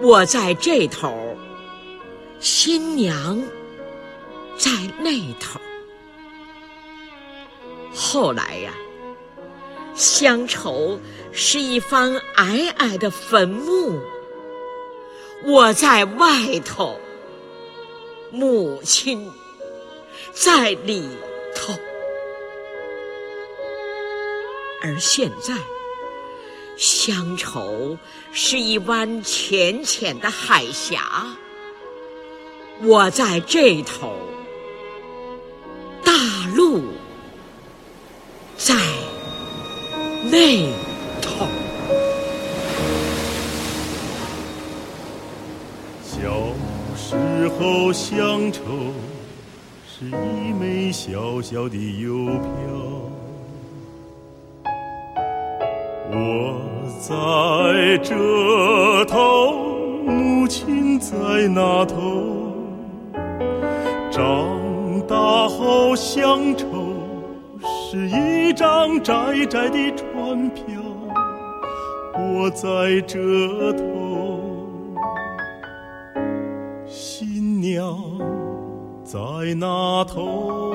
我在这头，新娘在那头。后来呀，乡愁是一方矮矮的坟墓，我在外头，母亲在里头。而现在，乡愁是一湾浅浅的海峡，我在这头，大陆在那头。小时候，乡愁是一枚小小的邮票。我在这头，母亲在那头。长大后，乡愁是一张窄窄的船票。我在这头，新娘在那头。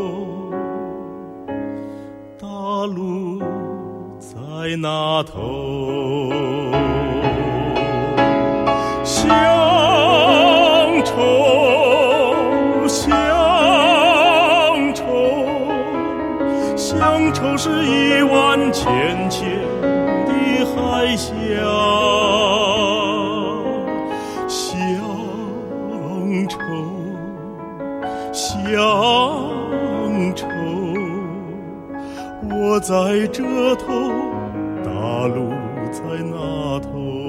那头，乡愁，乡愁，乡愁是一湾浅浅的海峡，乡愁，乡愁，我在这头。大路在那头。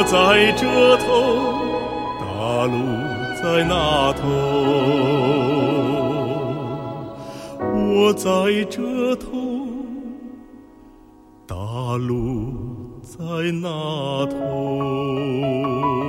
我在这头，大陆在那头，我在这头，大陆在那头。